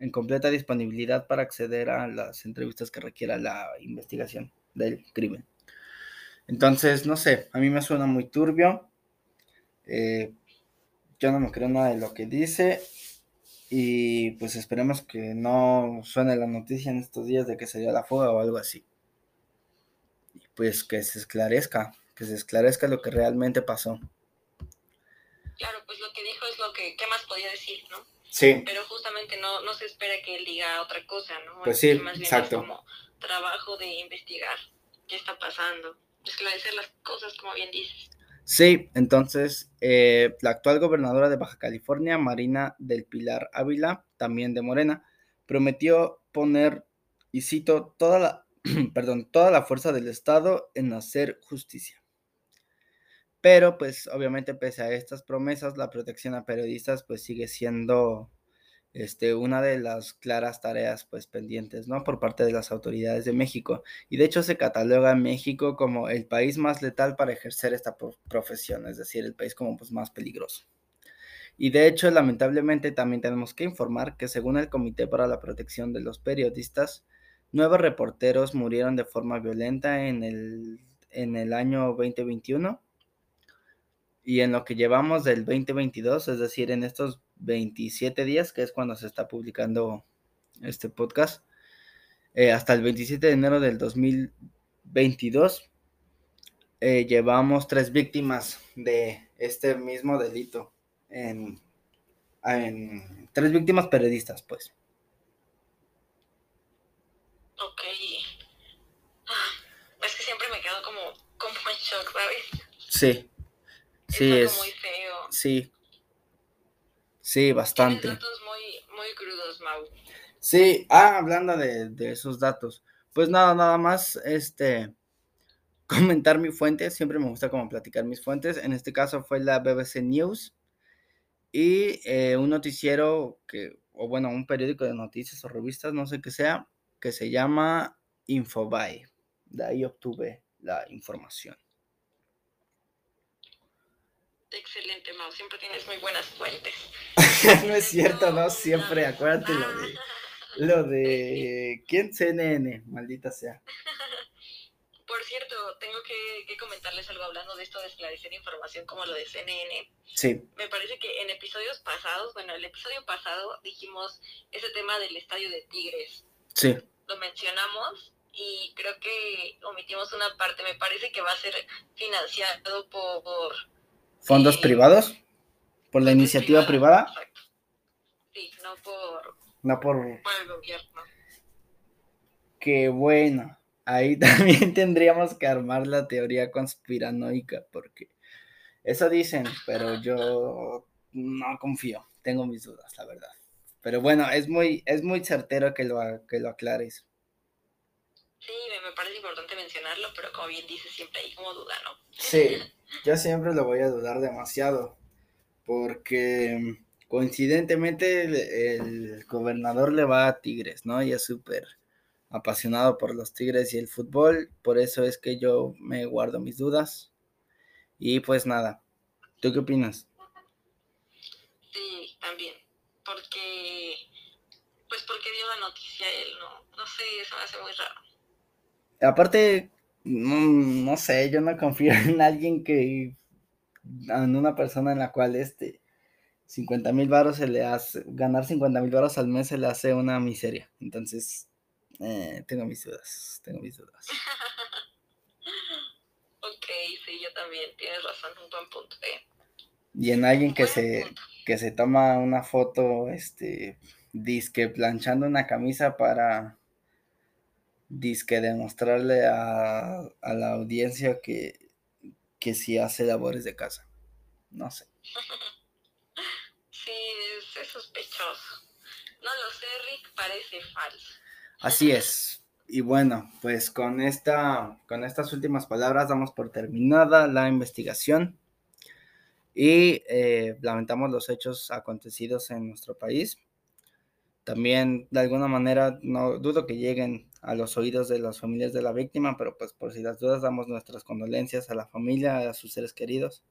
en completa disponibilidad para acceder a las entrevistas que requiera la investigación del crimen. Entonces, no sé, a mí me suena muy turbio. Eh, yo no me creo nada de lo que dice. Y pues esperemos que no suene la noticia en estos días de que se dio la fuga o algo así. Y pues que se esclarezca, que se esclarezca lo que realmente pasó. Claro, pues lo que dijo es lo que, ¿qué más podía decir, no? Sí. Pero justamente no, no se espera que él diga otra cosa, ¿no? Pues sí, exacto. como trabajo de investigar qué está pasando, esclarecer las cosas como bien dices. Sí, entonces eh, la actual gobernadora de Baja California, Marina del Pilar Ávila, también de Morena, prometió poner, y cito, toda la, perdón, toda la fuerza del Estado en hacer justicia. Pero pues obviamente pese a estas promesas, la protección a periodistas pues sigue siendo este, una de las claras tareas pues pendientes, ¿no? Por parte de las autoridades de México. Y de hecho se cataloga México como el país más letal para ejercer esta profesión, es decir, el país como pues más peligroso. Y de hecho, lamentablemente también tenemos que informar que según el Comité para la Protección de los Periodistas, nueve reporteros murieron de forma violenta en el, en el año 2021 y en lo que llevamos del 2022, es decir, en estos 27 días, que es cuando se está publicando este podcast, eh, hasta el 27 de enero del 2022, eh, llevamos tres víctimas de este mismo delito. En, en tres víctimas periodistas, pues. Ok. Ah, es que siempre me quedo como, como en shock, ¿sabes? Sí. Sí, es. Muy feo. Sí. Sí, bastante. datos muy, muy crudos, Mau. Sí, ah, hablando de, esos datos, pues nada, nada más, este, comentar mi fuente, siempre me gusta como platicar mis fuentes, en este caso fue la BBC News y eh, un noticiero que, o bueno, un periódico de noticias o revistas, no sé qué sea, que se llama Infobae. De ahí obtuve la información. Excelente, Mau. Siempre tienes muy buenas fuentes. no es cierto, no siempre. Acuérdate lo de. Lo de. ¿Quién? CNN, maldita sea. Por cierto, tengo que, que, comentarles algo hablando de esto de esclarecer información como lo de CNN. Sí. Me parece que en episodios pasados, bueno, el episodio pasado dijimos ese tema del estadio de Tigres. Sí. Lo mencionamos y creo que omitimos una parte. Me parece que va a ser financiado por... ¿Fondos privados? ¿Por la iniciativa privada? Exacto. Sí, no por... No por... Por el gobierno. Qué bueno. Ahí también tendríamos que armar la teoría conspiranoica, porque eso dicen, pero yo no confío, tengo mis dudas, la verdad. Pero bueno, es muy, es muy certero que lo, que lo aclares. Sí, me parece importante mencionarlo, pero como bien dices, siempre hay como duda, ¿no? Sí, yo siempre lo voy a dudar demasiado, porque coincidentemente el, gobernador le va a Tigres, ¿no? Y es súper apasionado por los Tigres y el fútbol, por eso es que yo me guardo mis dudas. Y pues nada, ¿tú qué opinas? Sí, también, porque, pues porque dio la noticia él, ¿no? No sé, eso me hace muy raro. Aparte, no, sé, yo no confío en alguien que, en una persona en la cual este 50 mil baros se le hace, ganar 50 mil baros al mes se le hace una miseria. Entonces, eh, tengo mis dudas, tengo mis dudas. ok, sí, yo también, tienes razón, un buen punto. ¿eh? Y en alguien que se, que se toma una foto, este, disque planchando una camisa para disque demostrarle a, a la audiencia que, que sí hace labores de casa. No sé. Sí, es, sospechoso. No lo sé, Rick, parece falso. Así es. Y bueno, pues con esta, con estas últimas palabras damos por terminada la investigación y eh, lamentamos los hechos acontecidos en nuestro país. También, de alguna manera, no dudo que lleguen a los oídos de las familias de la víctima, pero pues por si las dudas damos nuestras condolencias a la familia, a sus seres queridos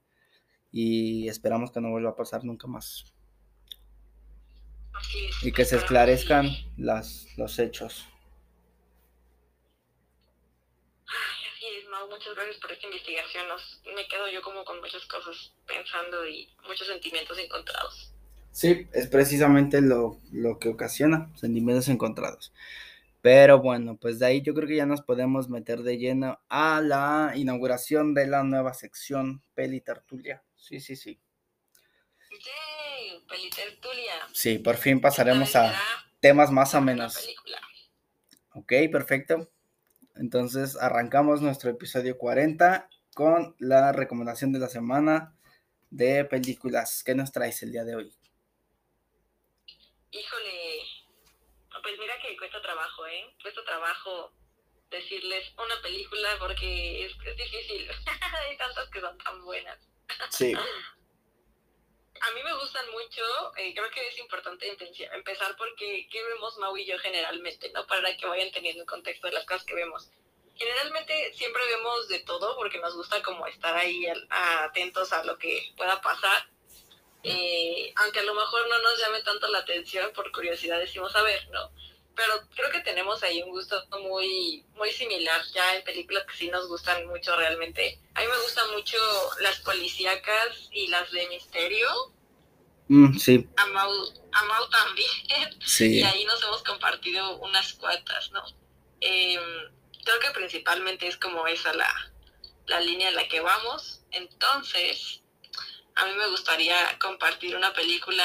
y esperamos que no vuelva a pasar nunca más. Y que se esclarezcan las, los hechos. Así es, muchas gracias por esta investigación. me quedo yo como con muchas cosas pensando y muchos sentimientos encontrados. Sí, es precisamente lo, que ocasiona sentimientos encontrados. Pero bueno, pues de ahí yo creo que ya nos podemos meter de lleno a la inauguración de la nueva sección Peli Tertulia. Sí, sí, sí. Sí, Peli Tertulia. Sí, por fin pasaremos a temas más o menos. Ok, perfecto. Entonces arrancamos nuestro episodio 40 con la recomendación de la semana de películas. ¿Qué nos traes el día de hoy? Híjole, pues mira que cuesta trabajo, ¿eh? Cuesta trabajo decirles una película porque es, es difícil. Hay tantas que son tan buenas. Sí. A mí me gustan mucho, eh, creo que es importante empezar porque ¿qué vemos Mau y yo generalmente? ¿no? Para que vayan teniendo un contexto de las cosas que vemos. Generalmente siempre vemos de todo porque nos gusta como estar ahí atentos a lo que pueda pasar eh, aunque a lo mejor no nos llame tanto la atención, por curiosidad decimos a ver, ¿no? Pero creo que tenemos ahí un gusto muy, muy similar ya en películas que sí nos gustan mucho realmente. A mí me gustan mucho las policíacas y las de misterio. Mm, sí. A Mau, también. Sí. Y ahí nos hemos compartido unas cuantas, ¿no? Em, creo que principalmente es como esa la, la línea en la que vamos. Entonces, a mí me gustaría compartir una película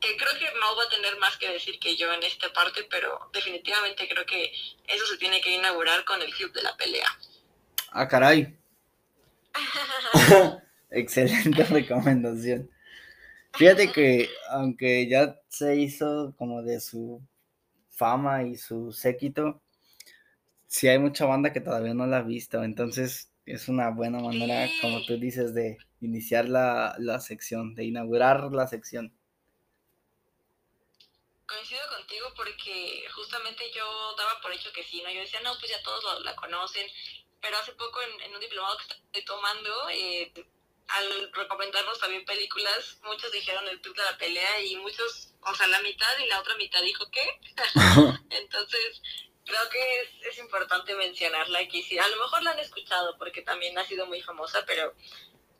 que creo que Mau va a tener más que decir que yo en esta parte, pero definitivamente creo que eso se tiene que inaugurar con el Club de la Pelea. Ah, caray. Excelente recomendación. Fíjate que aunque ya se hizo como de su fama y su séquito, sí hay mucha banda que todavía no la ha visto, entonces es una buena manera, como tú dices, de iniciar la, la sección, de inaugurar la sección. Coincido contigo porque justamente yo daba por hecho que sí, ¿no? Yo decía, no, pues ya todos la conocen, pero hace poco en, un diplomado que estoy tomando, eh, al recomendarnos también películas, muchos dijeron el club de la pelea y muchos, o sea, la mitad y la otra mitad dijo ¿qué? Entonces, creo que es, es, importante mencionarla aquí. Sí, a lo mejor la han escuchado porque también ha sido muy famosa, pero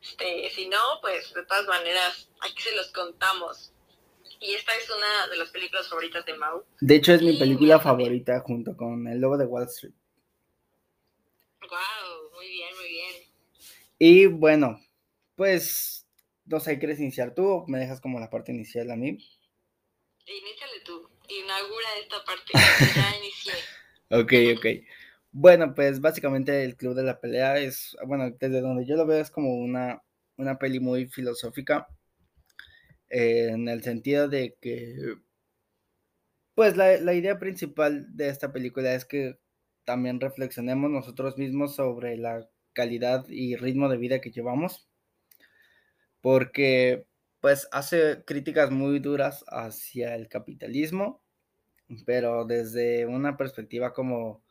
este, si no, pues de todas maneras, aquí se los contamos. Y esta es una de las películas favoritas de Mau. De hecho, es mi película favorita junto con El Lobo de Wall Street. Wow, muy bien, muy bien. Y bueno, pues, no sé, ¿quieres iniciar tú o me dejas como la parte inicial a mí? Iníciale tú, inaugura esta parte, ya inicié. ok, ok. Bueno, pues básicamente el Club de la Pelea es, bueno, desde donde yo lo veo es como una, una peli muy filosófica, eh, en el sentido de que, pues la, la idea principal de esta película es que también reflexionemos nosotros mismos sobre la calidad y ritmo de vida que llevamos porque pues hace críticas muy duras hacia el capitalismo, pero desde una perspectiva como,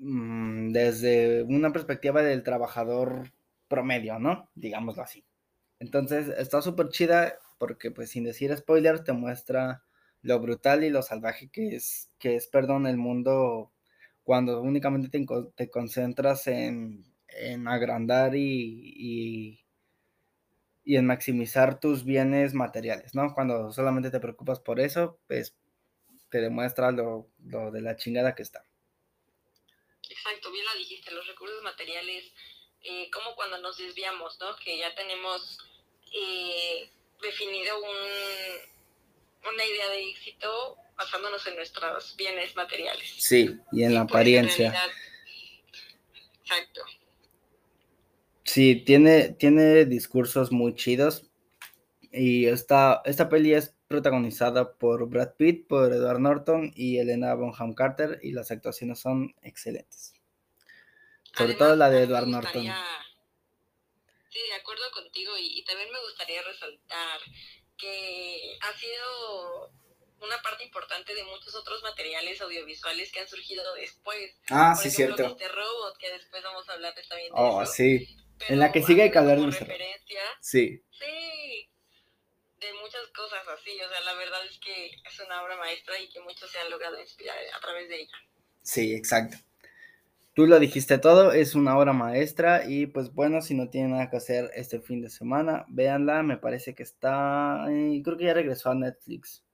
mm, desde una perspectiva del trabajador promedio, ¿no? Digámoslo así. Entonces está súper chida porque pues sin decir spoilers te muestra lo brutal y lo salvaje que es, que es, perdón, el mundo cuando únicamente te, concentras en, agrandar y y en maximizar tus bienes materiales, ¿no? Cuando solamente te preocupas por eso, pues te demuestra lo, de la chingada que está. Exacto, bien lo dijiste, los recursos materiales, eh, como cuando nos desviamos, ¿no? Que ya tenemos eh, definido un, una idea de éxito basándonos en nuestros bienes materiales. Sí, y en la pues, apariencia. exacto. Sí, tiene, tiene discursos muy chidos. Y esta, esta peli es protagonizada por Brad Pitt, por Edward Norton y Elena Bonham Carter, y las actuaciones son excelentes. Sobre todo la de Edward Norton. Sí, de acuerdo contigo, y, también me gustaría resaltar que ha sido una parte importante de muchos otros materiales audiovisuales que han surgido después. Ah, sí, cierto. Este robot, que después vamos a hablar también de oh, sí en la que sigue hay que hablar de referencia. Sí. Sí, de muchas cosas así. O sea, la verdad es que es una obra maestra y que muchos se han logrado inspirar a través de ella. Sí, exacto. Tú lo dijiste todo, es una obra maestra y pues bueno, si no tienen nada que hacer este fin de semana, véanla, me parece que está, eh, creo que ya regresó a Netflix.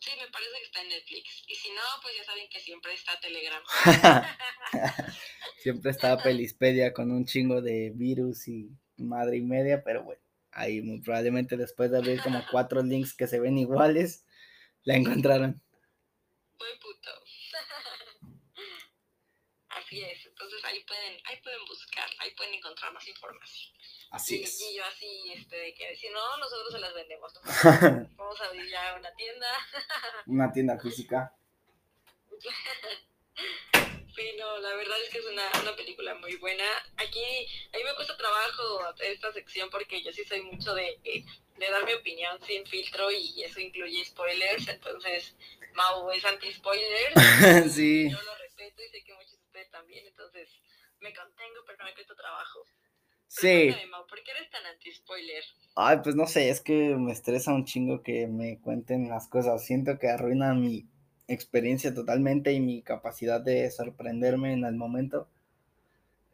Sí, me parece que está en Netflix. Y si no, pues ya saben que siempre está Telegram. siempre está Pelispedia con un chingo de virus y madre y media, pero bueno, ahí muy probablemente después de abrir como cuatro links que se ven iguales, la encontraron. Buen puto. Así es, entonces ahí pueden, ahí pueden buscar, ahí pueden encontrar más información. Así es. Y yo así, este, de que si no, nosotros se las vendemos. Vamos a abrir ya una tienda. una tienda física. Sí, no, la verdad es que es una, una película muy buena. Aquí, a mí me cuesta trabajo esta sección porque yo sí soy mucho de, de dar mi opinión sin filtro y eso incluye spoilers. Entonces, Mau es anti-spoilers. sí. Yo lo respeto y sé que muchos de ustedes también. Entonces, me contengo, pero me cuesta trabajo. Sí. ¿Por qué eres tan anti-spoiler? Ay, pues no sé, es que me estresa un chingo que me cuenten las cosas. Siento que arruina mi experiencia totalmente y mi capacidad de sorprenderme en el momento.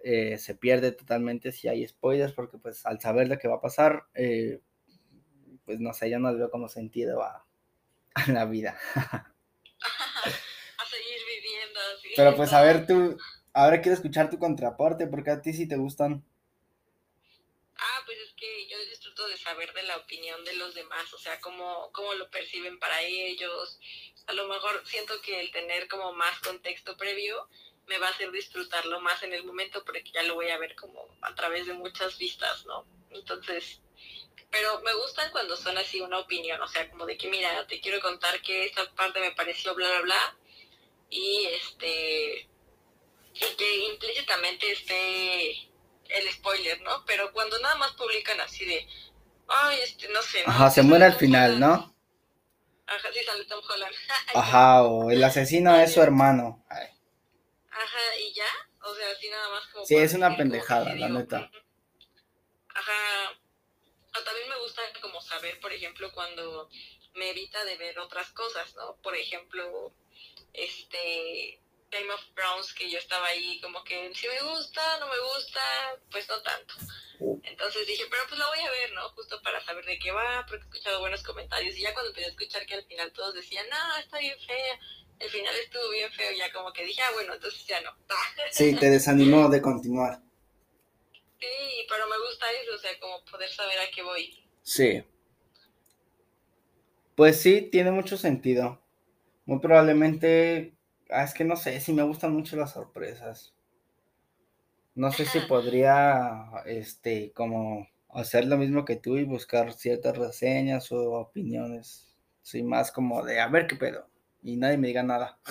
Eh, se pierde totalmente si hay spoilers, porque pues al saber lo que va a pasar, eh, pues no sé, yo no veo como sentido a, a la vida. a seguir viviendo. Pero pues a ver tú, ahora quiero escuchar tu contraparte, porque a ti sí te gustan ah, pues es que yo disfruto de saber de la opinión de los demás, o sea, cómo, cómo lo perciben para ellos. A lo mejor siento que el tener como más contexto previo me va a hacer disfrutarlo más en el momento porque ya lo voy a ver como a través de muchas vistas, ¿no? Entonces, pero me gustan cuando son así una opinión, o sea, como de que mira, te quiero contar que esta parte me pareció bla, bla, bla, y este, y que implícitamente esté el spoiler, ¿no? Pero cuando nada más publican así de, ay, este, no sé. Ajá, se muere al final, ¿no? Ajá, sí, sale Tom Holland. Ajá, o el asesino es su hermano. Ajá, y ya, o sea, así nada más como... Sí, es una pendejada, la neta. Ajá, o también me gusta como saber, por ejemplo, cuando me evita de ver otras cosas, ¿no? Por ejemplo, este, Game of Thrones, que yo estaba ahí como que si me gusta, no me gusta, pues no tanto. Entonces dije, pero pues la voy a ver, ¿no? Justo para saber de qué va, porque he escuchado buenos comentarios. Y ya cuando empecé a escuchar que al final todos decían, no, está bien fea, el final estuvo bien feo, ya como que dije, ah, bueno, entonces ya no. sí, te desanimó de continuar. Sí, pero me gusta eso, o sea, como poder saber a qué voy. Sí. Pues sí, tiene mucho sentido. Muy probablemente, ah, es que no sé si me gustan mucho las sorpresas. No sé si podría, este, como hacer lo mismo que tú y buscar ciertas reseñas o opiniones. Soy más como de a ver qué pedo y nadie me diga nada.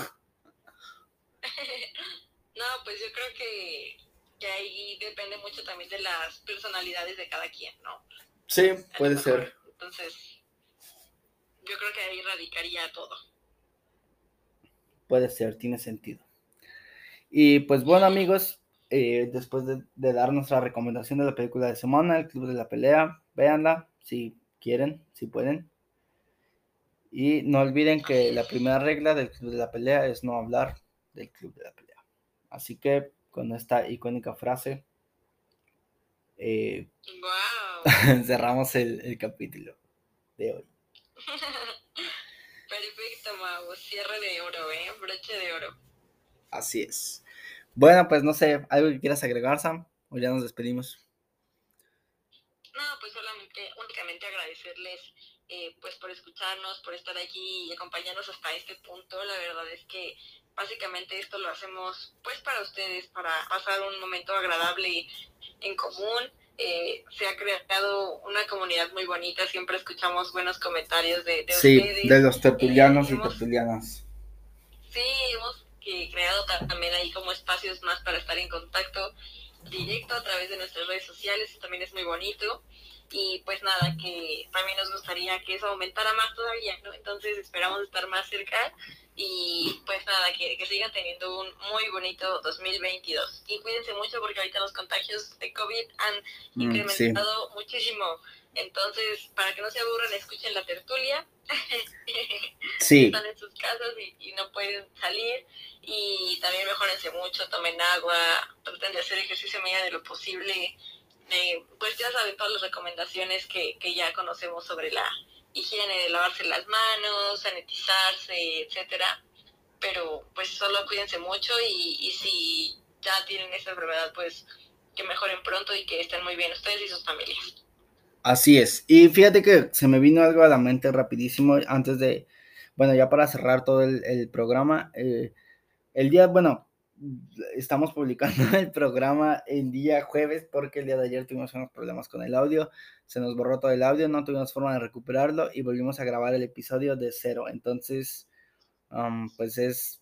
no, pues yo creo que, que ahí depende mucho también de las personalidades de cada quien, ¿no? Sí, puede ser. Entonces, yo creo que ahí radicaría todo. Puede ser, tiene sentido. Y pues bueno amigos, eh, después de, dar nuestra recomendación de la película de semana, El Club de la Pelea, véanla si quieren, si pueden. Y no olviden que la primera regla del Club de la Pelea es no hablar del Club de la Pelea. Así que con esta icónica frase, eh, cerramos el, capítulo de hoy. Perfecto, Mau. Cierre de oro, ¿eh? Broche de oro. Así es. Bueno, pues no sé, ¿algo que quieras agregar, Sam? ¿O ya nos despedimos? No, pues solamente, únicamente agradecerles eh, pues por escucharnos, por estar aquí y acompañarnos hasta este punto. La verdad es que básicamente esto lo hacemos pues para ustedes, para pasar un momento agradable en común. Eh, se ha creado una comunidad muy bonita, siempre escuchamos buenos comentarios de, de sí, de los tertulianos y tertulianas. Sí, hemos que creado también ahí como espacios más para estar en contacto directo a través de nuestras redes sociales, también es muy bonito. Y pues nada, que también nos gustaría que eso aumentara más todavía, ¿no? Entonces esperamos estar más cerca y pues nada, que, que sigan teniendo un muy bonito 2022. Y cuídense mucho porque ahorita los contagios de COVID han mm, incrementado muchísimo. Entonces, para que no se aburran, escuchen la tertulia. Sí. Están en sus casas y, no pueden salir. Y también mejorense mucho, tomen agua, traten de hacer ejercicio a medida de lo posible. Eh, pues ya saben todas las recomendaciones que, que ya conocemos sobre la higiene de lavarse las manos, sanitizarse, etcétera. Pero pues solo cuídense mucho y, y si ya tienen esta enfermedad, pues que mejoren pronto y que estén muy bien ustedes y sus familias. Así es. Y fíjate que se me vino algo a la mente rapidísimo antes de, bueno, ya para cerrar todo el, programa. Eh, el día, bueno, estamos publicando el programa el día jueves porque el día de ayer tuvimos unos problemas con el audio. Se nos borró todo el audio, no tuvimos forma de recuperarlo y volvimos a grabar el episodio de cero. Entonces, pues es,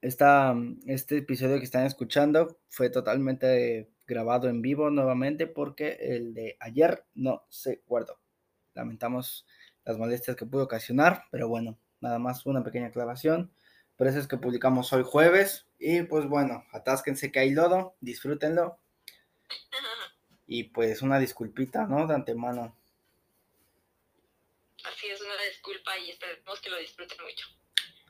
esta, este episodio que están escuchando fue totalmente grabado en vivo nuevamente porque el de ayer no se guardó. Lamentamos las molestias que pudo ocasionar, pero bueno, nada más una pequeña aclaración. Por eso es que publicamos hoy jueves. Y pues bueno, atásquense que hay lodo, disfrútenlo. Y pues una disculpita, ¿no? De antemano. Así es, una disculpa y esperemos que lo disfruten mucho.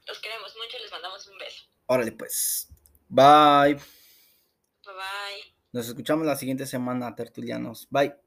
Los queremos mucho y les mandamos un beso. Órale pues. Bye. Bye bye. Nos escuchamos la siguiente semana, tertulianos. Bye.